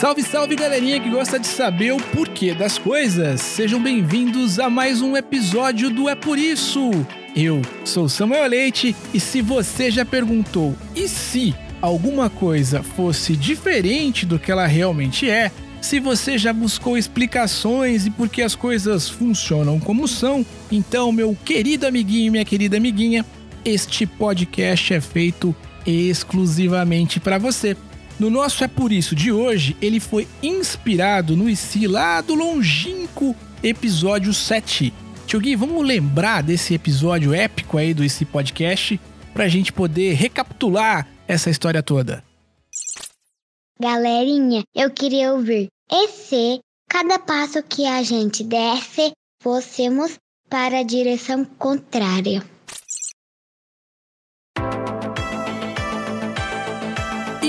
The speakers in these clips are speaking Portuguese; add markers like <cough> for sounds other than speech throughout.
Salve, salve galerinha que gosta de saber o porquê das coisas. Sejam bem-vindos a mais um episódio do É Por Isso. Eu sou Samuel Leite e se você já perguntou e se alguma coisa fosse diferente do que ela realmente é, se você já buscou explicações e por que as coisas funcionam como são, então, meu querido amiguinho e minha querida amiguinha, este podcast é feito exclusivamente para você. No nosso É Por Isso de hoje, ele foi inspirado no IC lá do longínquo episódio 7. Tio Gui, vamos lembrar desse episódio épico aí do IC Podcast pra gente poder recapitular essa história toda. Galerinha, eu queria ouvir. E se cada passo que a gente desse, fôssemos para a direção contrária?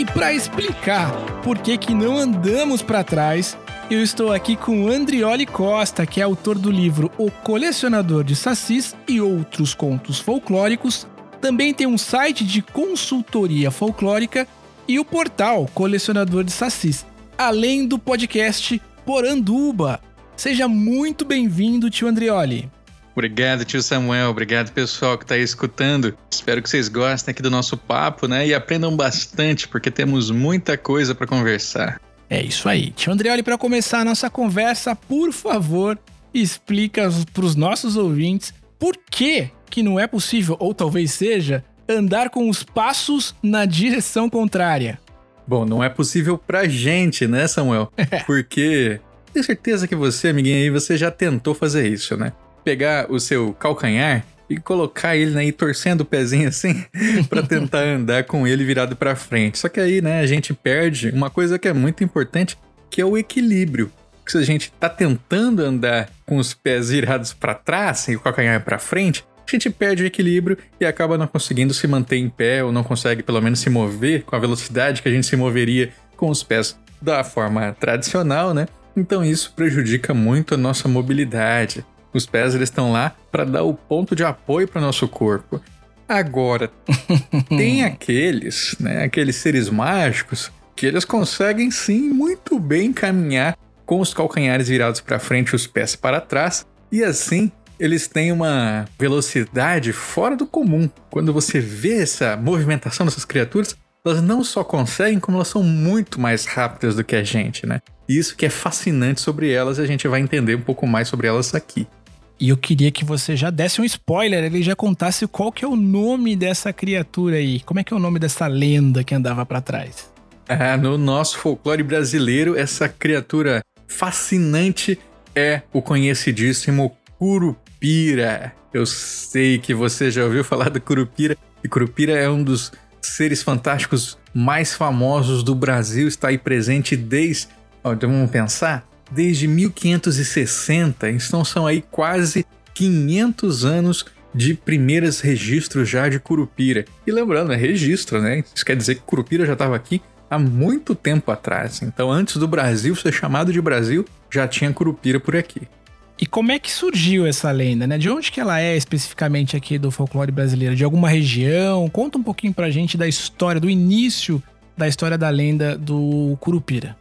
E para explicar por que, que não andamos para trás, eu estou aqui com Andrioli Costa, que é autor do livro O Colecionador de Sacis e Outros Contos Folclóricos. Também tem um site de consultoria folclórica e o portal Colecionador de Sacis, além do podcast Poranduba. Seja muito bem-vindo, tio Andrioli. Obrigado, tio Samuel. Obrigado, pessoal que está aí escutando. Espero que vocês gostem aqui do nosso papo, né? E aprendam bastante, porque temos muita coisa para conversar. É isso aí. Tio Andrioli, para começar a nossa conversa, por favor, explica para os nossos ouvintes por que que não é possível, ou talvez seja, andar com os passos na direção contrária. Bom, não é possível pra gente, né, Samuel? <laughs> Porque tenho certeza que você, amiguinho aí, você já tentou fazer isso, né? Pegar o seu calcanhar e colocar ele aí torcendo o pezinho assim <laughs> para tentar andar com ele virado para frente. Só que aí, né, a gente perde uma coisa que é muito importante, que é o equilíbrio. Se a gente tá tentando andar com os pés virados para trás e o calcanhar para frente, a gente perde o equilíbrio e acaba não conseguindo se manter em pé ou não consegue pelo menos se mover com a velocidade que a gente se moveria com os pés da forma tradicional, né? Então isso prejudica muito a nossa mobilidade. Os pés eles estão lá para dar o ponto de apoio para o nosso corpo. Agora, <laughs> tem aqueles, né, aqueles seres mágicos que eles conseguem sim muito bem caminhar com os calcanhares virados para frente e os pés para trás, e assim eles têm uma velocidade fora do comum. Quando você vê essa movimentação dessas criaturas, elas não só conseguem, como elas são muito mais rápidas do que a gente, né? E isso que é fascinante sobre elas, e a gente vai entender um pouco mais sobre elas aqui. E eu queria que você já desse um spoiler, ele já contasse qual que é o nome dessa criatura aí. Como é que é o nome dessa lenda que andava para trás? Ah, no nosso folclore brasileiro, essa criatura fascinante é o conhecidíssimo Curupira. Eu sei que você já ouviu falar do Curupira, e Curupira é um dos seres fantásticos mais famosos do Brasil, está aí presente desde. Ó, então vamos pensar? Desde 1560, então são aí quase 500 anos de primeiros registros já de Curupira. E lembrando, é registro, né? Isso quer dizer que Curupira já estava aqui há muito tempo atrás. Então, antes do Brasil ser chamado de Brasil, já tinha Curupira por aqui. E como é que surgiu essa lenda, né? De onde que ela é especificamente aqui do folclore brasileiro? De alguma região? Conta um pouquinho pra gente da história, do início da história da lenda do Curupira.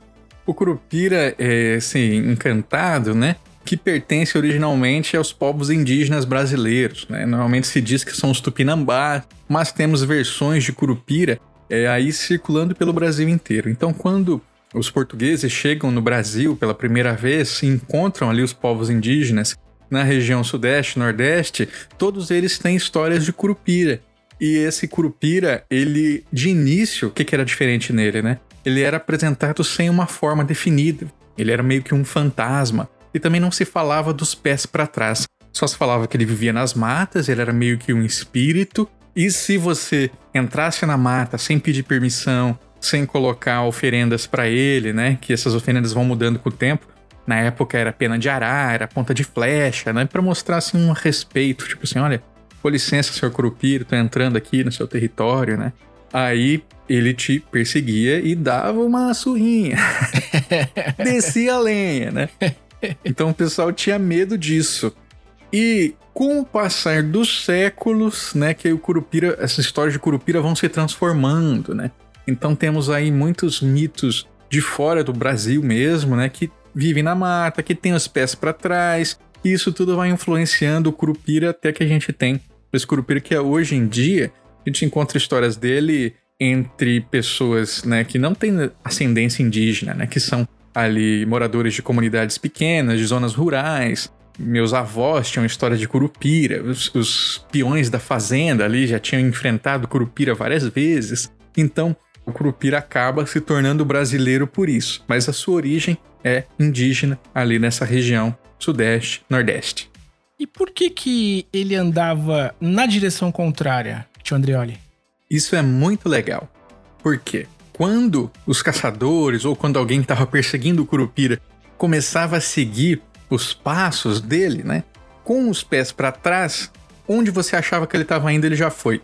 O Curupira é, assim, encantado, né? Que pertence originalmente aos povos indígenas brasileiros, né? Normalmente se diz que são os Tupinambás, mas temos versões de Curupira é, aí circulando pelo Brasil inteiro. Então, quando os portugueses chegam no Brasil pela primeira vez e encontram ali os povos indígenas na região sudeste, nordeste, todos eles têm histórias de curupira. E esse curupira, ele de início, o que, que era diferente nele, né? Ele era apresentado sem uma forma definida. Ele era meio que um fantasma. E também não se falava dos pés para trás. Só se falava que ele vivia nas matas, ele era meio que um espírito. E se você entrasse na mata sem pedir permissão, sem colocar oferendas para ele, né? Que essas oferendas vão mudando com o tempo. Na época era pena de arar, era ponta de flecha, né? Para mostrar assim um respeito, tipo assim, olha, com licença, senhor Curupira, tô entrando aqui no seu território, né? Aí ele te perseguia e dava uma surrinha. <laughs> Descia a lenha, né? Então o pessoal tinha medo disso. E com o passar dos séculos, né, que o Curupira, essa história de Curupira vão se transformando, né? Então temos aí muitos mitos de fora do Brasil mesmo, né, que vivem na mata, que tem os pés para trás. E isso tudo vai influenciando o Curupira até que a gente tem esse Curupira que é hoje em dia, a gente encontra histórias dele entre pessoas, né, que não têm ascendência indígena, né, que são ali moradores de comunidades pequenas, de zonas rurais. Meus avós tinham história de Curupira, os, os peões da fazenda ali já tinham enfrentado Curupira várias vezes. Então, o Curupira acaba se tornando brasileiro por isso, mas a sua origem é indígena ali nessa região sudeste, nordeste. E por que que ele andava na direção contrária, tio? Isso é muito legal. Por quê? Quando os caçadores ou quando alguém estava perseguindo o Curupira começava a seguir os passos dele, né? Com os pés para trás, onde você achava que ele estava indo, ele já foi.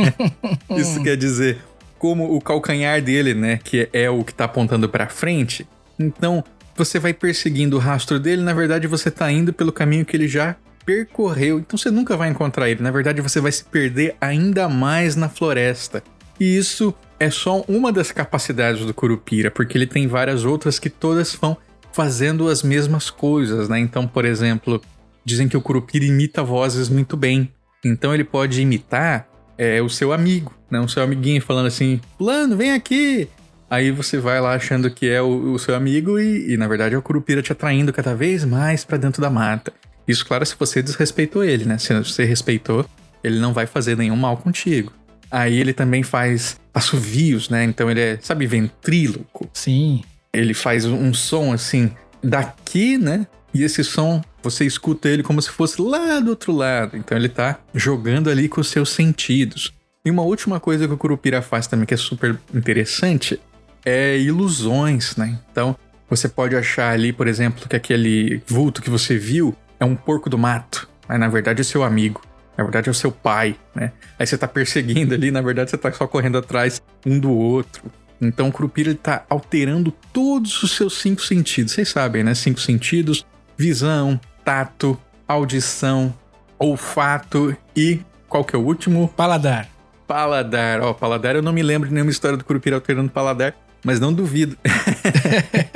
<laughs> Isso quer dizer, como o calcanhar dele, né, que é o que está apontando para frente. Então, você vai perseguindo o rastro dele, na verdade você está indo pelo caminho que ele já percorreu. Então você nunca vai encontrar ele. Na verdade, você vai se perder ainda mais na floresta. E isso é só uma das capacidades do Curupira, porque ele tem várias outras que todas vão fazendo as mesmas coisas, né? Então, por exemplo, dizem que o Curupira imita vozes muito bem. Então ele pode imitar é, o seu amigo, né? O seu amiguinho falando assim, Fulano, vem aqui! Aí você vai lá achando que é o, o seu amigo e, e, na verdade é o Curupira te atraindo cada vez mais para dentro da mata. Isso, claro, se você desrespeitou ele, né? Se você respeitou, ele não vai fazer nenhum mal contigo. Aí ele também faz assovios, né? Então ele é, sabe, ventríloco. Sim. Ele faz um som assim daqui, né? E esse som você escuta ele como se fosse lá do outro lado. Então ele tá jogando ali com os seus sentidos. E uma última coisa que o Curupira faz também que é super interessante é ilusões, né? Então você pode achar ali, por exemplo, que aquele vulto que você viu é um porco do mato, mas na verdade é seu amigo. Na verdade é o seu pai, né? Aí você tá perseguindo ali, na verdade você tá só correndo atrás um do outro. Então o Curupira ele tá alterando todos os seus cinco sentidos. Vocês sabem, né? Cinco sentidos: visão, tato, audição, olfato e qual que é o último? Paladar. Paladar. Ó, paladar eu não me lembro de nenhuma história do Curupira alterando paladar, mas não duvido. <laughs>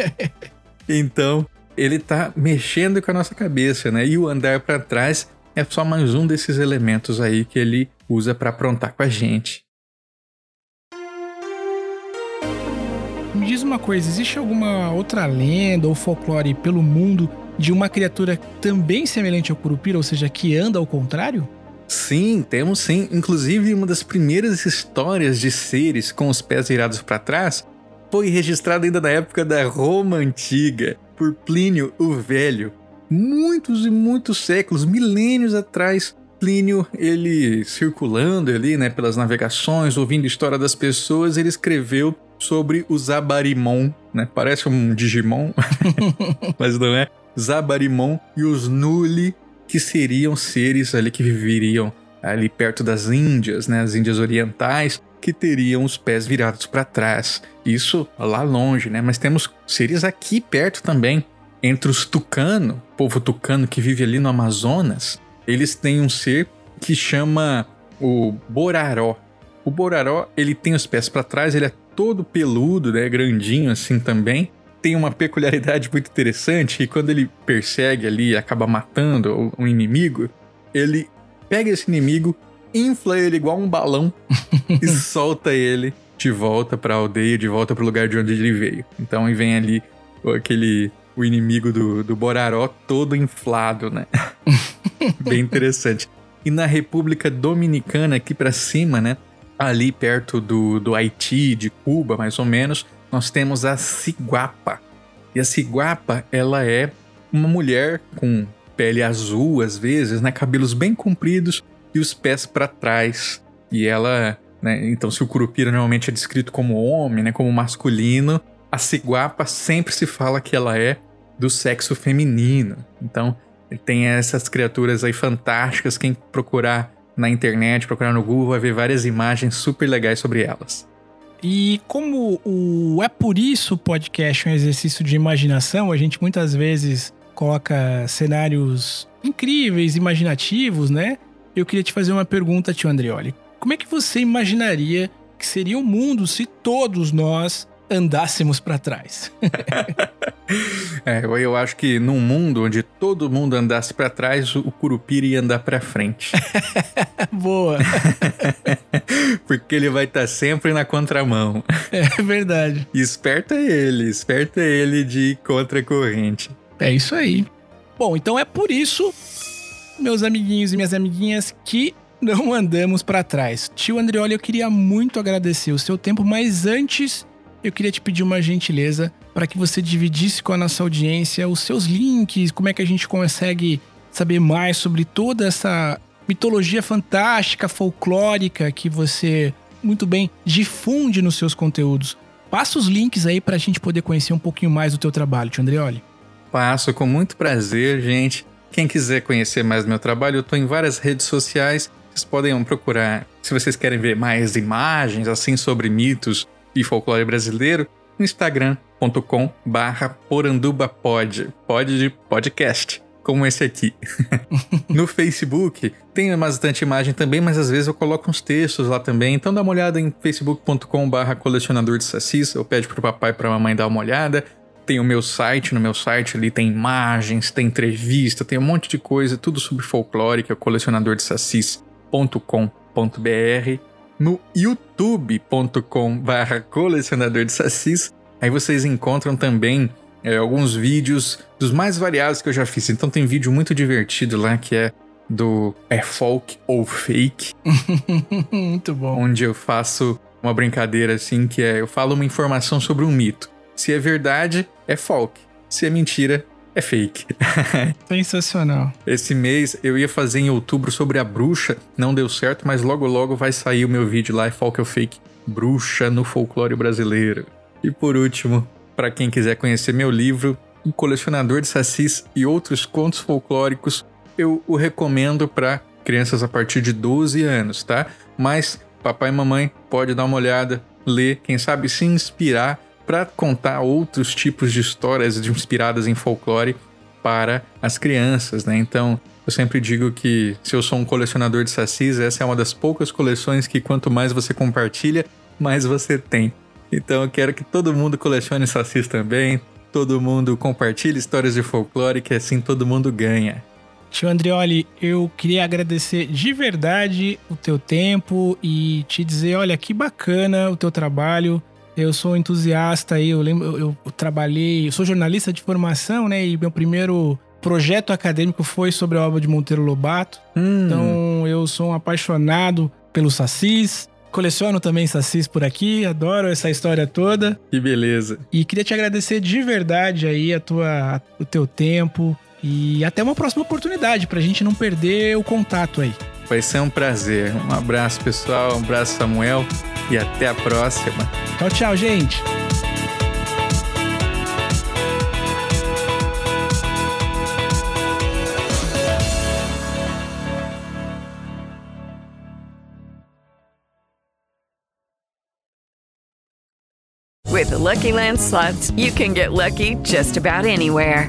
<laughs> então, ele tá mexendo com a nossa cabeça, né? E o andar para trás é só mais um desses elementos aí que ele usa para aprontar com a gente. Me diz uma coisa, existe alguma outra lenda ou folclore pelo mundo de uma criatura também semelhante ao Curupira, ou seja, que anda ao contrário? Sim, temos sim. Inclusive, uma das primeiras histórias de seres com os pés virados para trás foi registrada ainda na época da Roma Antiga, por Plínio o Velho. Muitos e muitos séculos, milênios atrás, Plínio, ele circulando ali, né, pelas navegações, ouvindo história das pessoas, ele escreveu sobre o Zabarimon, né? Parece um Digimon, <laughs> mas não é. Zabarimon e os Nuli, que seriam seres ali que viveriam ali perto das Índias, né, as Índias Orientais, que teriam os pés virados para trás. Isso lá longe, né? Mas temos seres aqui perto também. entre os tucano, povo tucano que vive ali no Amazonas, eles têm um ser que chama o boraró. O boraró, ele tem os pés para trás, ele é todo peludo, né, grandinho assim também. Tem uma peculiaridade muito interessante que quando ele persegue ali acaba matando um inimigo, ele pega esse inimigo, infla ele igual um balão <laughs> e solta ele de volta para a aldeia, de volta para o lugar de onde ele veio. Então aí vem ali aquele o inimigo do, do Boraró todo inflado, né? <laughs> Bem interessante. E na República Dominicana, aqui para cima, né? Ali perto do, do Haiti, de Cuba, mais ou menos, nós temos a ciguapa. E a ciguapa, ela é uma mulher com pele azul, às vezes, né? Cabelos bem compridos e os pés para trás. E ela, né? Então, se o curupira normalmente é descrito como homem, né? Como masculino, a ciguapa sempre se fala que ela é do sexo feminino. Então, tem essas criaturas aí fantásticas. Quem procurar na internet, procurar no Google, vai ver várias imagens super legais sobre elas. E como o É Por Isso podcast é um exercício de imaginação, a gente muitas vezes coloca cenários incríveis, imaginativos, né? Eu queria te fazer uma pergunta, tio Andreoli. Como é que você imaginaria que seria o mundo se todos nós andássemos para trás. <laughs> é, eu acho que num mundo onde todo mundo andasse para trás, o Curupira ia andar para frente. <laughs> Boa. <laughs> Porque ele vai estar tá sempre na contramão. É verdade. E esperta ele, esperta ele de contracorrente. É isso aí. Bom, então é por isso, meus amiguinhos e minhas amiguinhas, que não andamos para trás. Tio Andrioli, eu queria muito agradecer o seu tempo, mas antes eu queria te pedir uma gentileza para que você dividisse com a nossa audiência os seus links, como é que a gente consegue saber mais sobre toda essa mitologia fantástica, folclórica que você muito bem difunde nos seus conteúdos. Passa os links aí para a gente poder conhecer um pouquinho mais do teu trabalho, Tio Andreoli. Passo com muito prazer, gente. Quem quiser conhecer mais do meu trabalho, eu estou em várias redes sociais. Vocês podem procurar, se vocês querem ver mais imagens assim sobre mitos e folclore brasileiro no instagram.com barra porandubapod, pod de podcast, como esse aqui. <laughs> no Facebook tem bastante imagem também, mas às vezes eu coloco uns textos lá também, então dá uma olhada em facebook.com barra colecionador de sacis, eu peço pro papai e pra mamãe dar uma olhada, tem o meu site, no meu site ali tem imagens, tem entrevista, tem um monte de coisa, tudo sobre folclore, que é colecionadordesacis.com.br no youtube.com/barra colecionador de sacis. Aí vocês encontram também é, alguns vídeos dos mais variados que eu já fiz. Então tem vídeo muito divertido lá que é do É Folk ou Fake. <laughs> muito bom. Onde eu faço uma brincadeira assim que é eu falo uma informação sobre um mito. Se é verdade, é folk. Se é mentira, é fake. <laughs> Sensacional. Esse mês eu ia fazer em outubro sobre a bruxa, não deu certo, mas logo logo vai sair o meu vídeo lá, Folk ou Fake, Bruxa no Folclore Brasileiro. E por último, para quem quiser conhecer meu livro, O Colecionador de Sacis e Outros Contos Folclóricos, eu o recomendo para crianças a partir de 12 anos, tá? Mas papai e mamãe pode dar uma olhada, ler, quem sabe se inspirar para contar outros tipos de histórias inspiradas em folclore para as crianças, né? Então, eu sempre digo que se eu sou um colecionador de sacis, essa é uma das poucas coleções que quanto mais você compartilha, mais você tem. Então, eu quero que todo mundo colecione sacis também, todo mundo compartilhe histórias de folclore, que assim todo mundo ganha. Tio Andrioli, eu queria agradecer de verdade o teu tempo e te dizer, olha, que bacana o teu trabalho. Eu sou entusiasta aí, eu lembro, eu, eu trabalhei, eu sou jornalista de formação, né? E meu primeiro projeto acadêmico foi sobre a obra de Monteiro Lobato. Hum. Então eu sou um apaixonado pelo Sacis. Coleciono também sacis por aqui, adoro essa história toda. Que beleza. E queria te agradecer de verdade aí a tua, o teu tempo e até uma próxima oportunidade pra gente não perder o contato aí. Vai ser um prazer. Um abraço, pessoal. Um abraço, Samuel. E até a próxima. Tchau, tchau, gente. With the Lucky Land slots, you can get lucky just about anywhere.